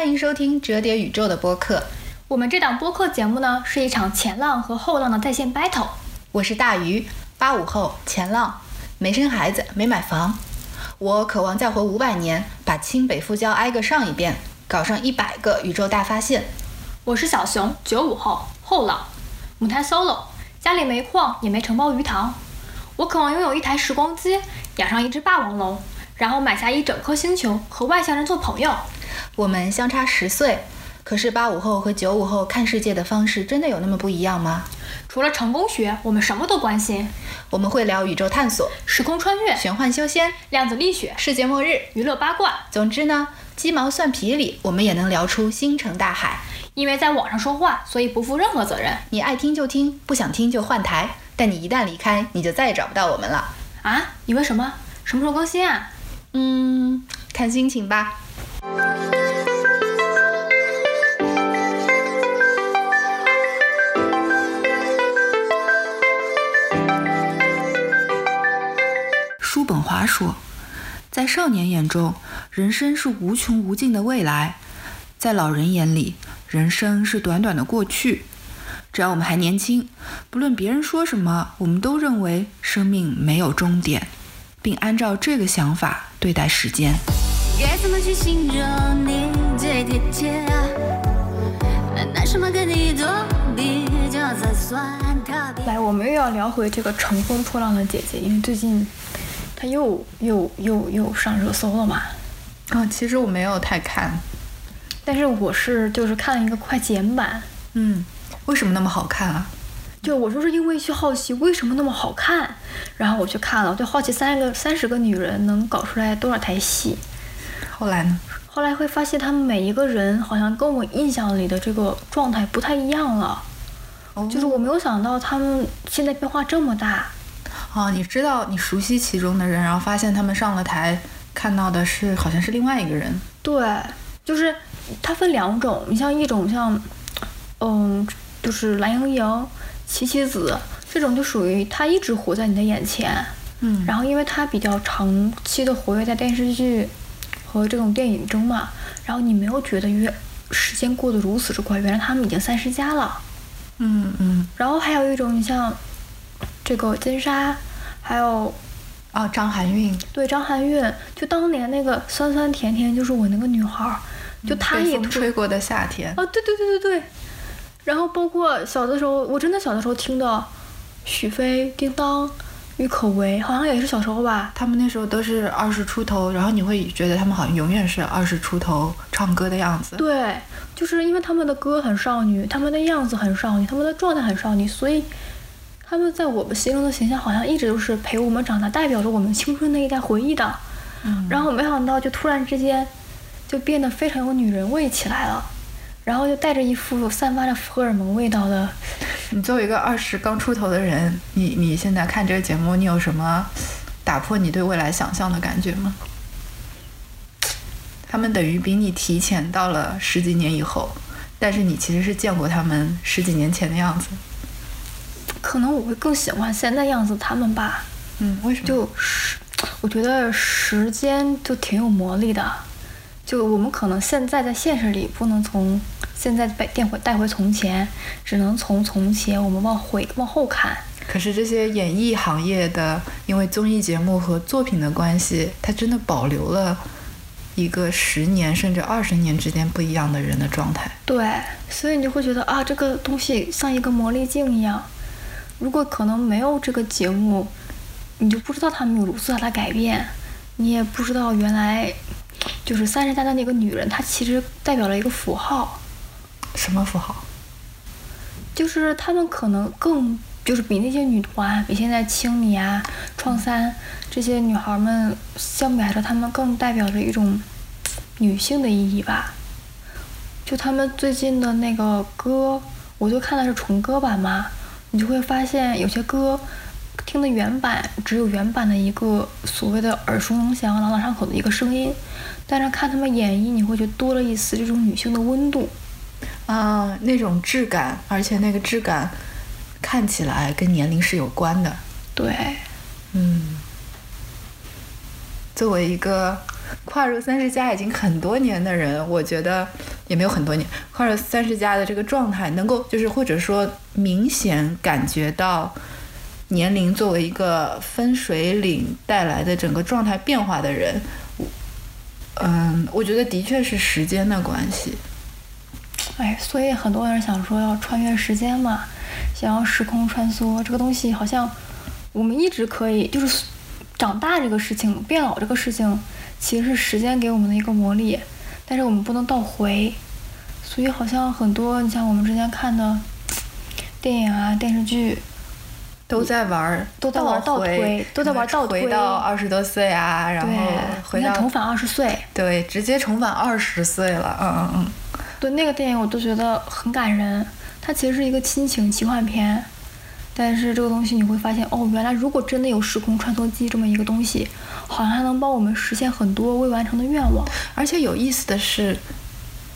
欢迎收听折叠宇宙的播客。我们这档播客节目呢，是一场前浪和后浪的在线 battle。我是大鱼，八五后前浪，没生孩子，没买房。我渴望再活五百年，把清北复交挨个上一遍，搞上一百个宇宙大发现。我是小熊，九五后后浪，母胎 solo，家里没矿也没承包鱼塘。我渴望拥有一台时光机，养上一只霸王龙，然后买下一整颗星球，和外星人做朋友。我们相差十岁，可是八五后和九五后看世界的方式真的有那么不一样吗？除了成功学，我们什么都关心。我们会聊宇宙探索、时空穿越、玄幻修仙、量子力学、世界末日、娱乐八卦。总之呢，鸡毛蒜皮里我们也能聊出星辰大海。因为在网上说话，所以不负任何责任。你爱听就听，不想听就换台。但你一旦离开，你就再也找不到我们了。啊？你问什么？什么时候更新啊？嗯，看心情吧。叔本华说，在少年眼中，人生是无穷无尽的未来；在老人眼里，人生是短短的过去。只要我们还年轻，不论别人说什么，我们都认为生命没有终点，并按照这个想法对待时间。该怎么去形容你最贴切？拿什么跟你做比较才算特别？来，我们又要聊回这个乘风破浪的姐姐，因为最近她又又又又上热搜了嘛。啊、其实我没有太看，但是我是就是看了一个快剪版，嗯，为什么那么好看啊？就我就是因为去好奇为什么那么好看，然后我去看了，我就好奇三个三十个女人能搞出来多少台戏。后来呢？后来会发现他们每一个人好像跟我印象里的这个状态不太一样了，哦就是我没有想到他们现在变化这么大。哦，你知道你熟悉其中的人，然后发现他们上了台，看到的是好像是另外一个人。对，就是它分两种，你像一种像，嗯，就是蓝盈莹、齐棋子这种，就属于他一直活在你的眼前，嗯然后因为他比较长期的活跃在电视剧和这种电影中嘛，然后你没有觉得越时间过得如此之快，原来他们已经三十加了。嗯嗯，然后还有一种，你像这个金莎，还有哦，张含韵，对张含韵，就当年那个酸酸甜甜就是我那个女孩儿，就她也突吹过的夏天。啊，对对对对对。然后包括小的时候，我真的小的时候听的许飞、叮当、郁可唯，好像也是小时候吧。他们那时候都是二十出头，然后你会觉得他们好像永远是二十出头唱歌的样子。对，就是因为他们的歌很少女，他们的样子很少女，他们的状态很少女，所以他们在我们心中的形象好像一直都是陪我们长大，代表着我们青春那一代回忆的。嗯然后没想到，就突然之间就变得非常有女人味起来了，然后就带着一副散发着荷尔蒙味道的 你作为一个二十刚出头的人，你你现在看这个节目，你有什么打破你对未来想象的感觉吗？他们等于比你提前到了十几年以后，但是你其实是见过他们十几年前的样子。可能我会更喜欢现在样子他们吧，嗯，为什么？就是我觉得时间就挺有魔力的，就我们可能现在在现实里不能从现在被带回带回从前，只能从从前我们往回往后看。可是这些演艺行业的，因为综艺节目和作品的关系，它真的保留了一个十年甚至二十年之间不一样的人的状态。对，所以你就会觉得啊，这个东西像一个魔力镜一样。如果可能没有这个节目，你就不知道他们有如此大的改变，你也不知道原来就是三十加的那个女人，她其实代表了一个符号。什么符号？就是她们可能更就是比那些女团，比现在青你啊、创三这些女孩们相比来说，她们更代表着一种女性的意义吧。就她们最近的那个歌，我就看的是重歌版嘛，你就会发现有些歌听的原版只有原版的一个所谓的耳熟能详、朗朗上口的一个声音，但是看他们演绎，你会觉得多了一丝这种女性的温度。啊，那种质感，而且那个质感看起来跟年龄是有关的。对，嗯，作为一个跨入三十加已经很多年的人，我觉得也没有很多年，跨入三十加的这个状态，能够就是或者说明显感觉到年龄作为一个分水岭带来的整个状态变化的人，嗯，我觉得的确是时间的关系。哎，所以很多人想说要穿越时间嘛，想要时空穿梭，这个东西好像我们一直可以，就是长大这个事情、变老这个事情，其实是时间给我们的一个魔力，但是我们不能倒回，所以好像很多，你像我们之前看的电影啊、电视剧，都在玩儿，都在玩倒推都在玩倒推回到二十多岁啊，然后对，回到重返二十岁，对，直接重返二十岁了，嗯嗯嗯。对那个电影我都觉得很感人，它其实是一个亲情奇幻片，但是这个东西你会发现，哦，原来如果真的有时空穿梭机这么一个东西，好像还能帮我们实现很多未完成的愿望。而且有意思的是，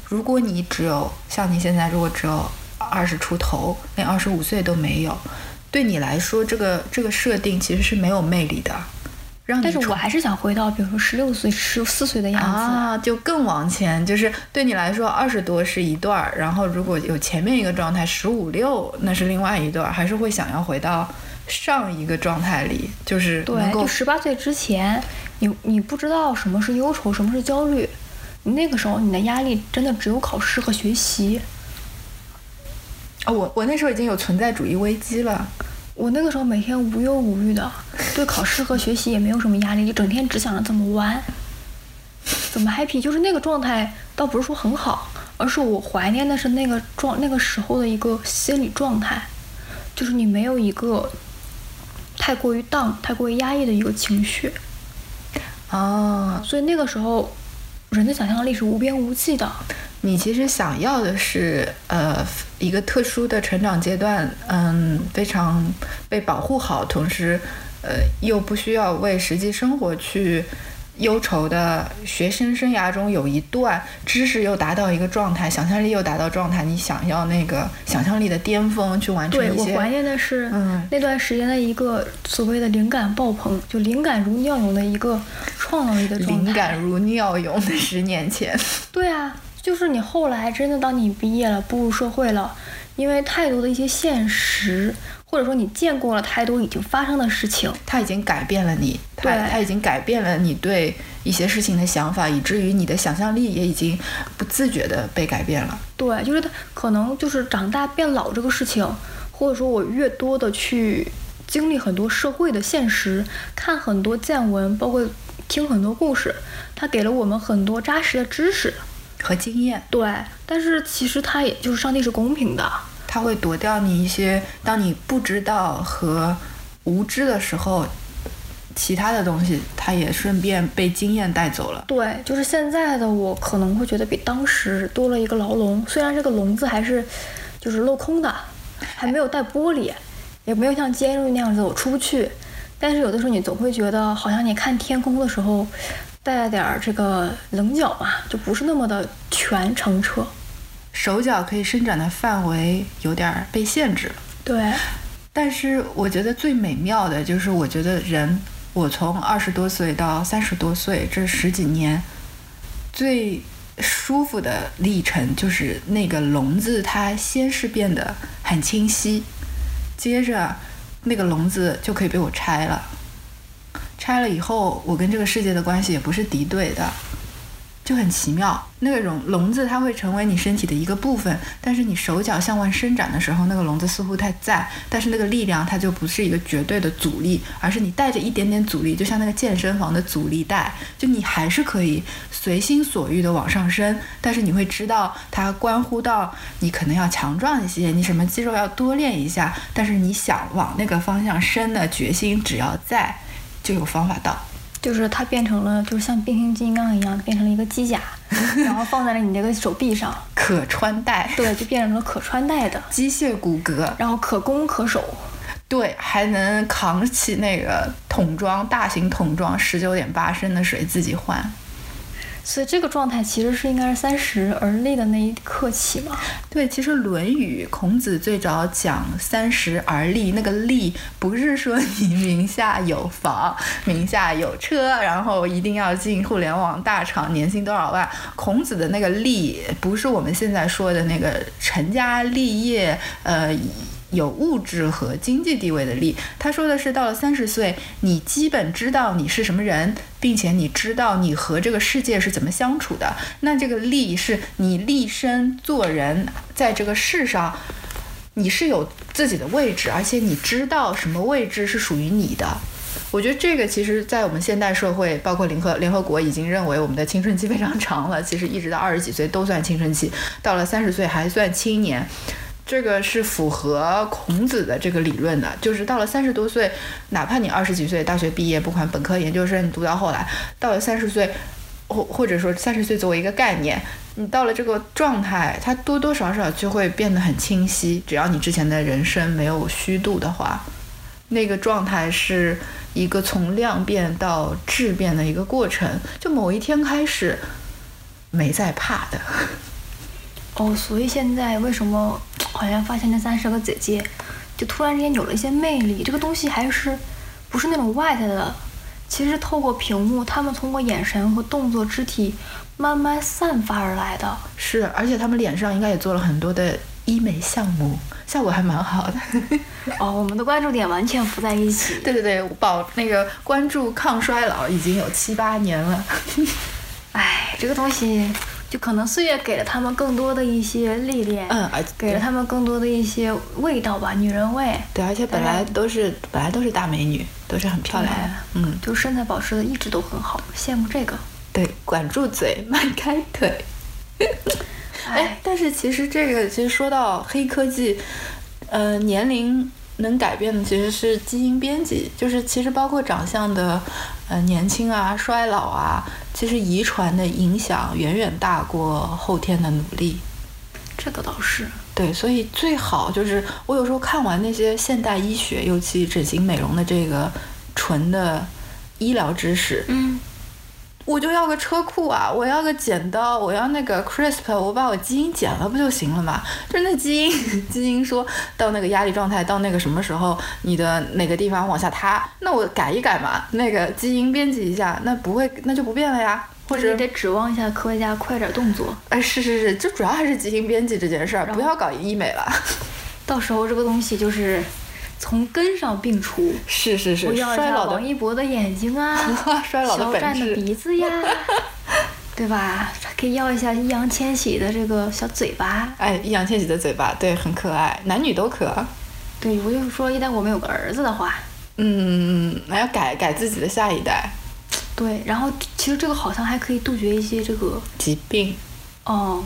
如果你只有像你现在，如果只有二十出头，连二十五岁都没有，对你来说，这个这个设定其实是没有魅力的，让你但是我还是想回到，比如说十六岁、十四岁的样子。啊，就更往前，就是对你来说，二十多是一段儿，然后如果有前面一个状态，十五六那是另外一段儿，还是会想要回到上一个状态里，就是能对，够就十八岁之前，你你不知道什么是忧愁，什么是焦虑，你那个时候你的压力真的只有考试和学习。哦，我我那时候已经有存在主义危机了。我那个时候每天无忧无虑的，对考试和学习也没有什么压力，就整天只想着怎么玩，怎么 happy。就是那个状态，倒不是说很好，而是我怀念的是那个状那个时候的一个心理状态，就是你没有一个太过于 down、太过于压抑的一个情绪，哦，所以那个时候人的想象力是无边无际的。你其实想要的是，呃，一个特殊的成长阶段，嗯，非常被保护好，同时，呃，又不需要为实际生活去忧愁的学生生涯中有一段知识又达到一个状态，想象力又达到状态，你想要那个想象力的巅峰去完成一些，我怀念的是嗯那段时间的一个所谓的灵感爆棚，就灵感如尿涌的一个创造力的状态。灵感如尿涌的十年前，对啊，就是你后来真的当你毕业了，步入社会了，因为太多的一些现实，或者说你见过了太多已经发生的事情，它已经改变了你，它对它已经改变了你对一些事情的想法，以至于你的想象力也已经不自觉的被改变了。对，就是它可能就是长大变老这个事情，或者说我越多的去经历很多社会的现实，看很多见闻，包括听很多故事，它给了我们很多扎实的知识。和经验，对，但是其实它也就是上帝是公平的，他会夺掉你一些当你不知道和无知的时候，其他的东西，它也顺便被经验带走了。对，就是现在的我可能会觉得比当时多了一个牢笼，虽然这个笼子还是就是镂空的，还没有带玻璃，也没有像监狱那样子我出不去，但是有的时候你总会觉得好像你看天空的时候带了点儿这个棱角嘛，就不是那么的全程车。手脚可以伸展的范围有点儿被限制了。对，但是我觉得最美妙的就是，我觉得人，我从二十多岁到三十多岁这十几年，最舒服的历程就是那个笼子，它先是变得很清晰，接着那个笼子就可以被我拆了。拆了以后，我跟这个世界的关系也不是敌对的，就很奇妙。那个笼笼子它会成为你身体的一个部分，但是你手脚向外伸展的时候，那个笼子似乎它在，但是那个力量它就不是一个绝对的阻力，而是你带着一点点阻力，就像那个健身房的阻力带，就你还是可以随心所欲的往上升，但是你会知道它关乎到你可能要强壮一些，你什么肌肉要多练一下，但是你想往那个方向伸的决心只要在，就有方法到。就是它变成了，就是像变形金刚一样，变成了一个机甲，然后放在了你这个手臂上，可穿戴，对，就变成了可穿戴的，机械骨骼，然后可攻可守。对，还能扛起那个桶装大型桶装十九点八升的水自己换。所以这个状态其实是应该是三十而立的那一刻起嘛。对，其实《论语》孔子最早讲“三十而立”，那个“立”不是说你名下有房、名下有车，然后一定要进互联网大厂，年薪多少万。孔子的那个“立”，不是我们现在说的那个成家立业，呃。有物质和经济地位的利，他说的是到了三十岁，你基本知道你是什么人，并且你知道你和这个世界是怎么相处的。那这个利是你立身做人，在这个世上，你是有自己的位置，而且你知道什么位置是属于你的。我觉得这个其实，在我们现代社会，包括联合联合国已经认为我们的青春期非常长了，其实一直到二十几岁都算青春期，到了三十岁还算青年。这个是符合孔子的这个理论的，就是到了三十多岁，哪怕你二十几岁大学毕业，不管本科、研究生，你读到后来，到了三十岁，或或者说三十岁作为一个概念，你到了这个状态，它多多少少就会变得很清晰。只要你之前的人生没有虚度的话，那个状态是一个从量变到质变的一个过程。就某一天开始，没再怕的。哦，所以现在为什么好像发现那三十个姐姐，就突然之间有了一些魅力？这个东西还是不是那种外在的？其实透过屏幕，他们通过眼神和动作、肢体慢慢散发而来的。是，而且他们脸上应该也做了很多的医美项目，效果还蛮好的。哦，我们的关注点完全不在一起。对对对，保那个关注抗衰老已经有七八年了。哎，这个东西。就可能岁月给了他们更多的一些历练，嗯，给了他们更多的一些味道吧，女人味。对，而且本来都是本来都是大美女，都是很漂亮的，嗯，就身材保持的一直都很好，羡慕这个。对，管住嘴，迈开腿。哎，但是其实这个其实说到黑科技，呃，年龄。能改变的其实是基因编辑，就是其实包括长相的，呃，年轻啊、衰老啊，其实遗传的影响远远大过后天的努力。这个倒是。对，所以最好就是我有时候看完那些现代医学，尤其整形美容的这个纯的医疗知识，嗯。我就要个车库啊！我要个剪刀，我要那个 CRISPR，我把我基因剪了不就行了嘛？就是那基因，基因说到那个压力状态，到那个什么时候，你的哪个地方往下塌，那我改一改嘛，那个基因编辑一下，那不会，那就不变了呀。或者你得指望一下科学家快点动作。哎，是是是，就主要还是基因编辑这件事儿，不要搞医美了。到时候这个东西就是。从根上病除，是是是，衰老王一博的眼睛啊，衰老的鼻子呀，对吧？可以要一下易烊千玺的这个小嘴巴。哎，易烊千玺的嘴巴，对，很可爱，男女都可。对，我就是说，一旦我们有个儿子的话，嗯，还要改改自己的下一代。对，然后其实这个好像还可以杜绝一些这个疾病。哦，嗯。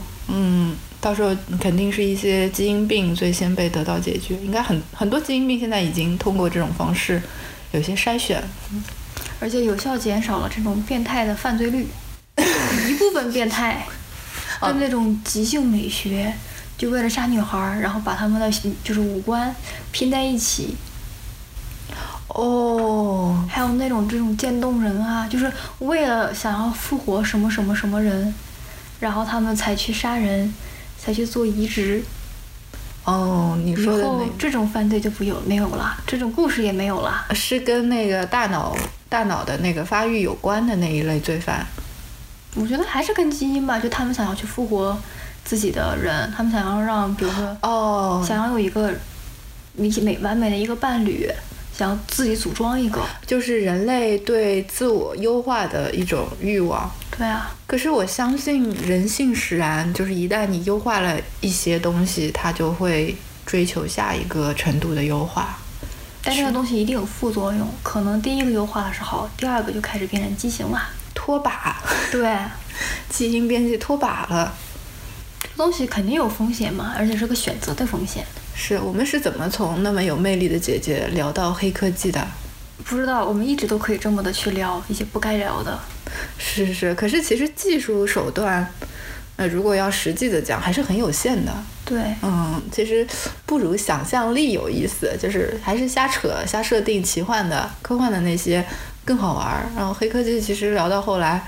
到时候肯定是一些基因病最先被得到解决，应该很很多基因病现在已经通过这种方式有些筛选，而且有效减少了这种变态的犯罪率。一部分变态，就那种即兴美学，就为了杀女孩，然后把他们的就是五官拼在一起。哦，还有那种这种渐冻人啊，就是为了想要复活什么什么什么人，然后他们才去杀人。才去做移植，哦，你说的那这种犯罪就不有没有了，这种故事也没有了，是跟那个大脑大脑的那个发育有关的那一类罪犯。我觉得还是跟基因吧，就他们想要去复活自己的人，他们想要让，比如说，哦，想要有一个美美完美的一个伴侣，想要自己组装一个，就是人类对自我优化的一种欲望。对啊，可是我相信人性使然，就是一旦你优化了一些东西，它就会追求下一个程度的优化。但这个东西一定有副作用，可能第一个优化的是好，第二个就开始变成畸形了，脱靶。对，基因编辑脱靶了，这东西肯定有风险嘛，而且是个选择的风险。是我们是怎么从那么有魅力的姐姐聊到黑科技的？不知道，我们一直都可以这么的去聊一些不该聊的。是是是，可是其实技术手段，呃，如果要实际的讲，还是很有限的。对，嗯，其实不如想象力有意思，就是还是瞎扯、瞎设定、奇幻的、科幻的那些更好玩。然后黑科技其实聊到后来，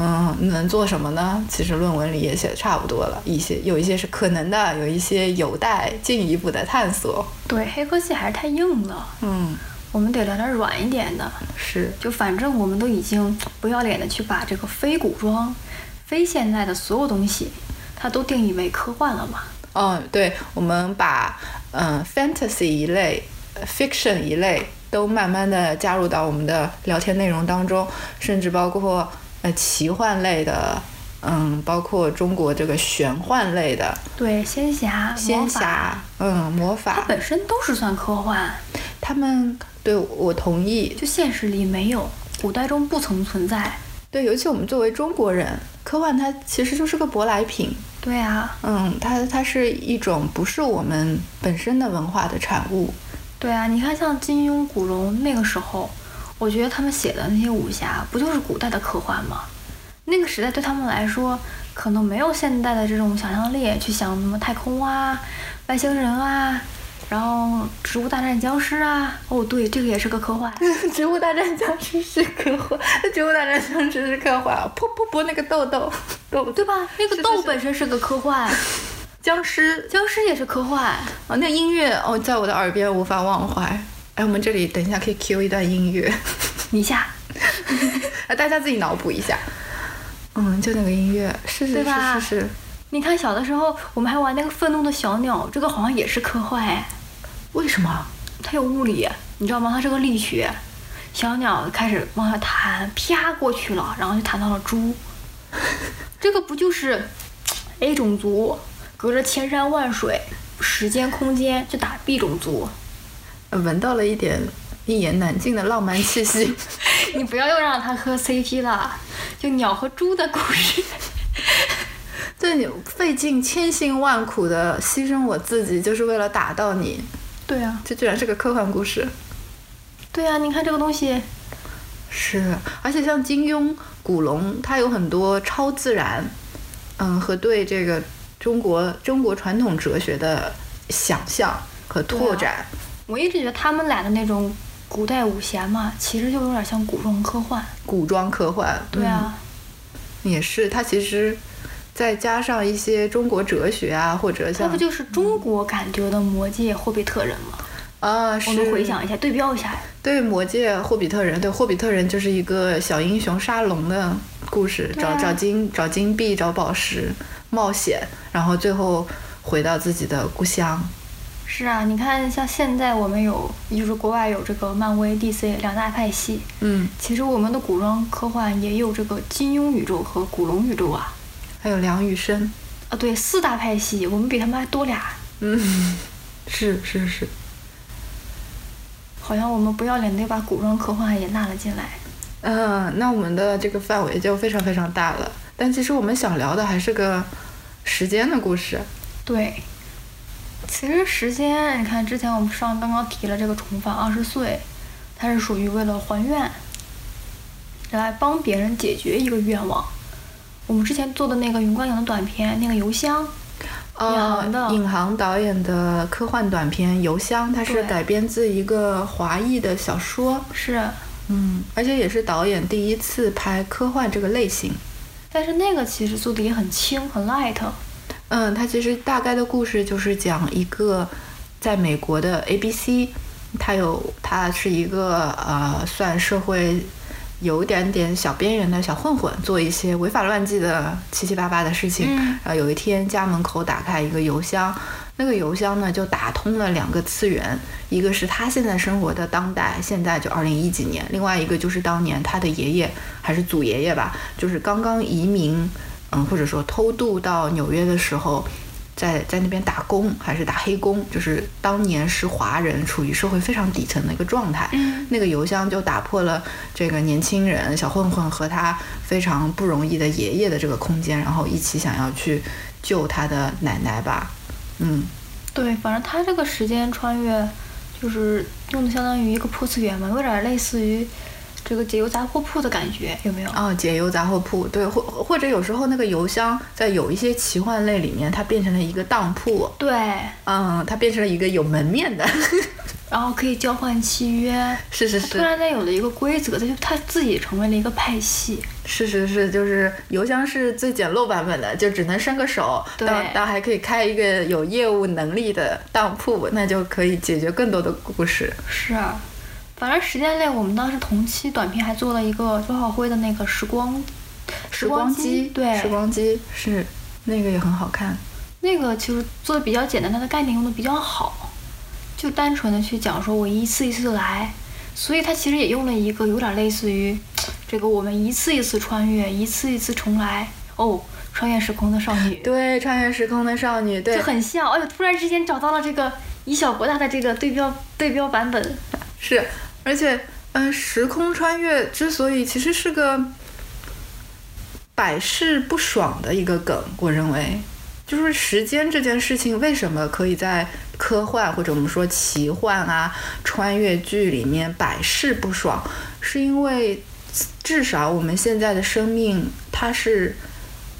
嗯，能做什么呢？其实论文里也写的差不多了，一些有一些是可能的，有一些有待进一步的探索。对，黑科技还是太硬了，嗯，我们得来点软一点的。是，就反正我们都已经不要脸的去把这个非古装、非现代的所有东西，它都定义为科幻了嘛。嗯，对，我们把嗯 fantasy 一类、呃 fiction 一类都慢慢的加入到我们的聊天内容当中，甚至包括呃奇幻类的，嗯，包括中国这个玄幻类的对，仙侠、仙侠，嗯，魔法它，本身都是算科幻，他们对我同意，就现实里没有，古代中不曾存在。对，尤其我们作为中国人，科幻它其实就是个舶来品，对啊，嗯，它它是一种不是我们本身的文化的产物，对啊，你看像金庸、古龙那个时候，我觉得他们写的那些武侠，不就是古代的科幻吗？那个时代对他们来说，可能没有现代的这种想象力去想什么太空啊、外星人啊，然后植物大战僵尸啊。哦，对，这个也是个科幻。植物大战僵尸是科幻，植物大战僵尸是科幻，噗噗噗那个豆豆 豆对吧？那个豆本身是个科幻，僵尸僵尸也是科幻。哦，那音乐哦，在我的耳边无法忘怀。哎，我们这里等一下可以 Q 一段音乐，你下，啊，大家自己脑补一下。嗯，就那个音乐，是是是是是，你看小的时候我们还玩那个愤怒的小鸟，这个好像也是科幻哎。为什么？它有物理，你知道吗？它是个力学。小鸟开始往下弹，啪过去了，然后就弹到了猪。这个不就是 A 种族隔着千山万水、时间空间就打 B 种族？呃闻到了一点一言难尽的浪漫气息。你不要又让他磕 CP 了，就鸟和猪的故事。对你费尽千辛万苦的牺牲我自己，就是为了打到你，对啊，这居然是个科幻故事。对啊，你看这个东西，是，而且像金庸、古龙，他有很多超自然，嗯，和对这个中国中国传统哲学的想象和拓展。我一直觉得他们俩的那种古代武侠嘛，其实就有点像古装科幻。古装科幻，对啊，嗯，也是，它其实再加上一些中国哲学啊，或者像它不就是中国感觉的魔界、霍比特人吗？啊，我们回想一下，对标一下呀。对魔界、霍比特人，对霍比特人就是一个小英雄沙龙的故事，啊找找金找金币、找宝石，冒险，然后最后回到自己的故乡。是啊，你看，像现在我们有，就是国外有这个漫威、DC 两大派系，嗯，其实我们的古装科幻也有这个金庸宇宙和古龙宇宙啊。还有梁羽生，啊，对，四大派系，我们比他们还多俩。嗯，是是是，好像我们不要脸的把古装科幻也纳了进来。嗯，那我们的这个范围就非常非常大了。但其实我们想聊的还是个时间的故事。对，其实时间，你看之前我们上刚刚提了这个重返二十岁，它是属于为了还愿，来帮别人解决一个愿望。我们之前做的那个云观影的短片，那个邮箱，呃影的，尹航导演的科幻短片《邮箱》，它是改编自一个华裔的小说，是，嗯，而且也是导演第一次拍科幻这个类型。但是那个其实做的也很轻，很 light。嗯，它其实大概的故事就是讲一个在美国的 ABC，他有他是一个呃算社会有一点点小边缘的小混混，做一些违法乱纪的七七八八的事情。嗯然后有一天家门口打开一个邮箱，那个邮箱呢就打通了两个次元，一个是他现在生活的当代，现在就二零一几年，另外一个就是当年他的爷爷还是祖爷爷吧，就是刚刚移民，嗯，或者说偷渡到纽约的时候。在在那边打工还是打黑工，就是当年是华人，处于社会非常底层的一个状态。嗯那个邮箱就打破了这个年轻人小混混和他非常不容易的爷爷的这个空间，然后一起想要去救他的奶奶吧。嗯，对，反正他这个时间穿越，就是用的相当于一个破次元嘛，有点类似于这个解忧杂货铺的感觉，有没有？哦，解忧杂货铺，对，或或者有时候那个邮箱在有一些奇幻类里面，它变成了一个当铺，对，嗯，它变成了一个有门面的，然后可以交换契约。是是是它突然间有了一个规则，它就它自己成为了一个派系。是是是，就是邮箱是最简陋版本的，就只能伸个手，对当当还可以开一个有业务能力的当铺，那就可以解决更多的故事。是啊，反正时间类，我们当时同期短片还做了一个周浩辉的那个时光时光机，对，时光机是那个也很好看。那个其实做的比较简单，它的概念用的比较好，就单纯的去讲说我一次一次来，所以它其实也用了一个有点类似于这个我们一次一次穿越，一次一次重来哦，穿越时空的少女，对，穿越时空的少女，对就，很像。哎呦，突然之间找到了这个以小博大的这个对标对标版本。是，而且，嗯、时空穿越之所以其实是个百试不爽的一个梗，我认为，就是时间这件事情为什么可以在科幻或者我们说奇幻啊、穿越剧里面百试不爽，是因为至少我们现在的生命它是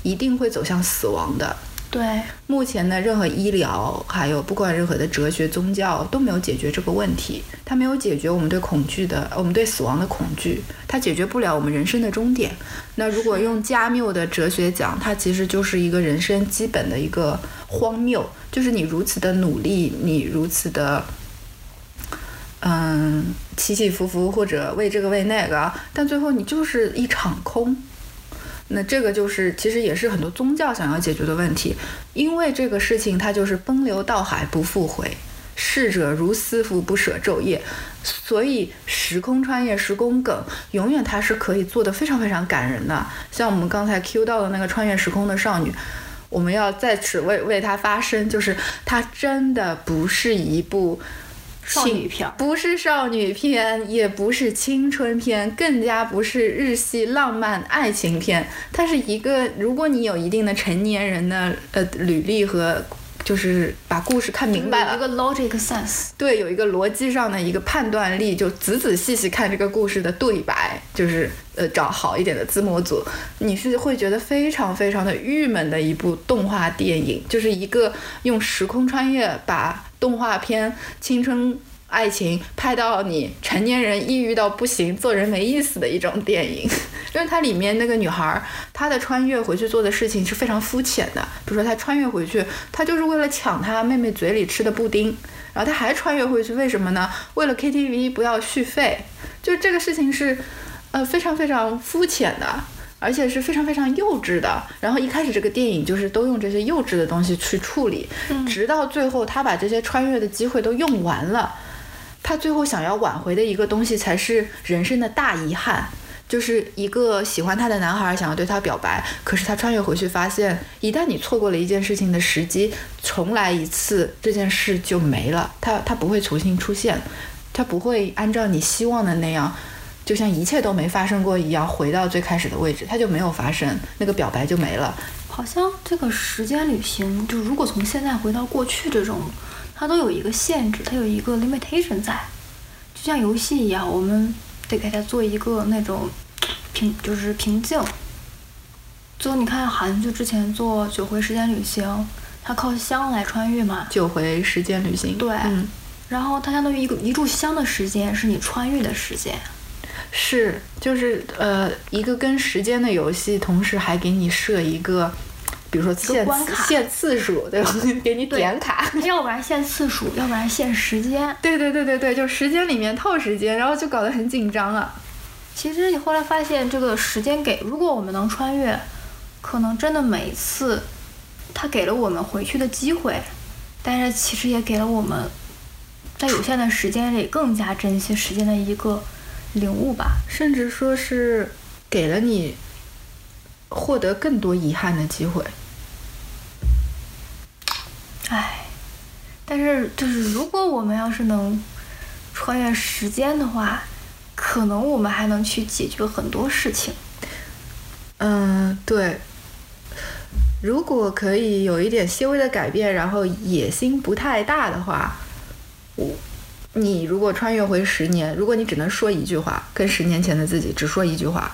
一定会走向死亡的。对，目前的任何医疗，还有不管任何的哲学、宗教都没有解决这个问题。它没有解决我们对恐惧的，我们对死亡的恐惧，它解决不了我们人生的终点。那如果用加缪的哲学讲，它其实就是一个人生基本的一个荒谬，就是你如此的努力，你如此的。嗯，起起伏伏，或者为这个为那个，但最后你就是一场空。那这个就是其实也是很多宗教想要解决的问题，因为这个事情它就是奔流到海不复回，逝者如斯夫不舍昼夜，所以时空穿越、时空梗永远它是可以做的非常非常感人的。像我们刚才 Q 到的那个穿越时空的少女，我们要在此为为她发声，就是它真的不是一部。少女片不是少女片，也不是青春片，更加不是日系浪漫爱情片。它是一个，如果你有一定的成年人的呃履历和，就是把故事看明白了，一个 logic sense。对，有一个逻辑上的一个判断力，就仔仔细细看这个故事的对白，就是呃找好一点的字幕组，你是会觉得非常非常的郁闷的一部动画电影，就是一个用时空穿越把动画片青春。爱情拍到你成年人抑郁到不行，做人没意思的一种电影，因 为它里面那个女孩，她的穿越回去做的事情是非常肤浅的。比如说她穿越回去，她就是为了抢她妹妹嘴里吃的布丁，然后她还穿越回去，为什么呢？为了 KTV 不要续费，就这个事情是，呃，非常非常肤浅的。而且是非常非常幼稚的。然后一开始这个电影就是都用这些幼稚的东西去处理，直到最后他把这些穿越的机会都用完了，他最后想要挽回的一个东西才是人生的大遗憾。就是一个喜欢他的男孩想要对他表白，可是他穿越回去发现，一旦你错过了一件事情的时机，重来一次，这件事就没了，他他不会重新出现，他不会按照你希望的那样。就像一切都没发生过一样，回到最开始的位置，它就没有发生，那个表白就没了。好像这个时间旅行，就如果从现在回到过去这种，它都有一个限制，它有一个 limitation 在，就像游戏一样，我们得给它做一个那种平，就是瓶颈。就你看韩剧之前做《九回时间旅行》，它靠香来穿越嘛，九回时间旅行，对，嗯，然后它相当于一个一炷香的时间是你穿越的时间。是，就是呃，一个跟时间的游戏，同时还给你设一个，比如说限次关卡限次数，对吧？给你点卡。要不然限次数，要不然限时间。对对对对对，就时间里面套时间，然后就搞得很紧张啊。其实你后来发现，这个时间给，如果我们能穿越，可能真的每一次，他给了我们回去的机会，但是其实也给了我们在有限的时间里更加珍惜时间的一个领悟吧。甚至说是给了你获得更多遗憾的机会。唉，但是就是如果我们要是能穿越时间的话，可能我们还能去解决很多事情。嗯，对。如果可以有一点些微的改变，然后野心不太大的话，我你如果穿越回十年，如果你只能说一句话，跟十年前的自己只说一句话，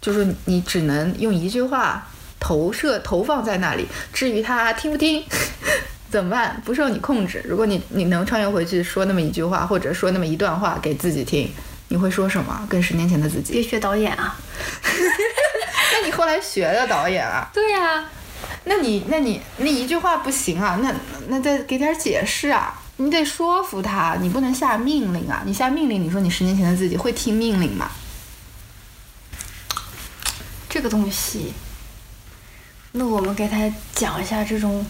就是你只能用一句话投射投放在那里，至于他听不听，怎么办？不受你控制。如果你你能穿越回去说那么一句话，或者说那么一段话给自己听，你会说什么？跟十年前的自己？别学导演啊！那你后来学的导演啊？对呀、那你那你那一句话不行啊，那那再给点解释啊，你得说服他，你不能下命令啊，你下命令，你说你十年前的自己会听命令吗？这个东西，那我们给他讲一下这种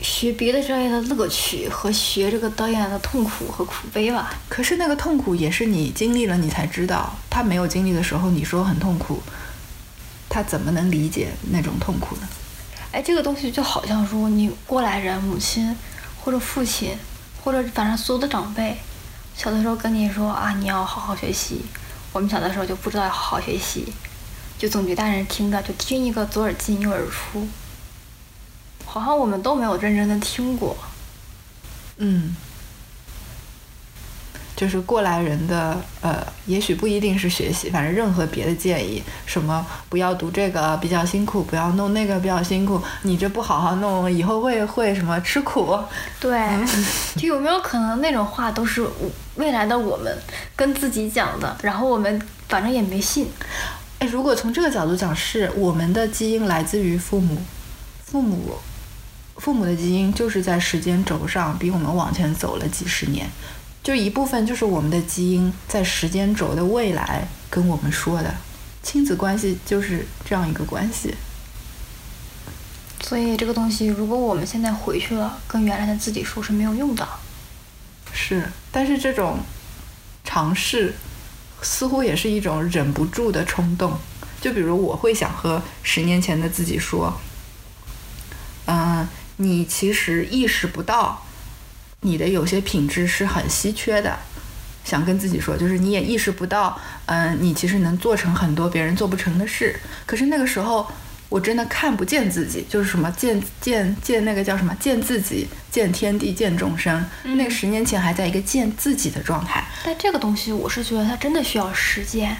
学别的专业的乐趣和学这个导演的痛苦和苦悲吧。可是那个痛苦也是你经历了你才知道，他没有经历的时候，你说很痛苦，他怎么能理解那种痛苦呢？哎，这个东西就好像说你过来人，母亲或者父亲，或者反正所有的长辈，小的时候跟你说啊，你要好好学习。我们小的时候就不知道要好好学习，就总觉得大人听的就听一个左耳进右耳出，好像我们都没有认真的听过。嗯，就是过来人的呃，也许不一定是学习，反正任何别的建议，什么不要读这个比较辛苦，不要弄那个比较辛苦，你这不好好弄，以后会会什么吃苦。对，就有没有可能那种话都是未来的我们跟自己讲的，然后我们反正也没信。哎，如果从这个角度讲，是我们的基因来自于父母，父母，父母的基因就是在时间轴上比我们往前走了几十年，就一部分就是我们的基因在时间轴的未来跟我们说的，亲子关系就是这样一个关系。所以这个东西，如果我们现在回去了，跟原来的自己说是没有用的。是，但是这种尝试似乎也是一种忍不住的冲动。就比如我会想和十年前的自己说，嗯、你其实意识不到你的有些品质是很稀缺的。想跟自己说，就是你也意识不到，嗯、你其实能做成很多别人做不成的事。可是那个时候，我真的看不见自己，就是什么见见见那个叫什么见自己、见天地、见众生。那个十年前还在一个见自己的状态，但这个东西，我是觉得它真的需要时间。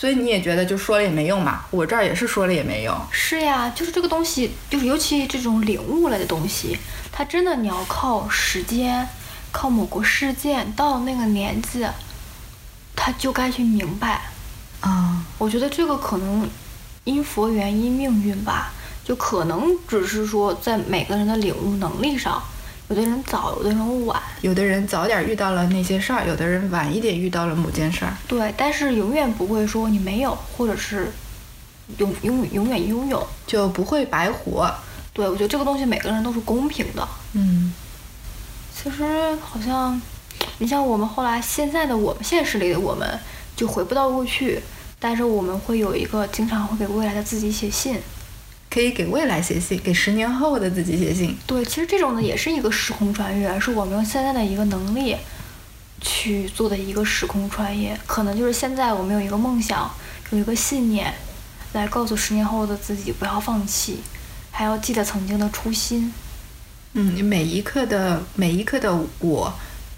所以你也觉得就说了也没用嘛？我这儿也是说了也没用。是呀，就是这个东西，就是尤其这种领悟类的东西，它真的你要靠时间，靠某个事件到那个年纪，他就该去明白。啊、我觉得这个可能因佛缘因命运吧，就可能只是说在每个人的领悟能力上，有的人早，有的人晚。有的人早点遇到了那些事儿，有的人晚一点遇到了某件事儿。对，但是永远不会说你没有，或者是永永永远拥有。就不会白活。对，我觉得这个东西每个人都是公平的。嗯，其实好像，你像我们后来现在的我们现实里的我们，就回不到过去，但是我们会有一个经常会给未来的自己写信。可以给未来写信，给十年后的自己写信。对，其实这种呢也是一个时空穿越，是我们用现在的一个能力去做的一个时空穿越。可能就是现在我们有一个梦想，有一个信念，来告诉十年后的自己不要放弃，还要记得曾经的初心。嗯，每一刻的每一刻的我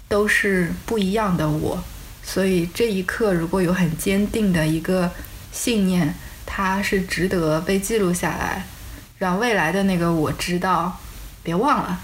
都是不一样的我，所以这一刻如果有很坚定的一个信念，它是值得被记录下来让未来的那个我知道别忘了。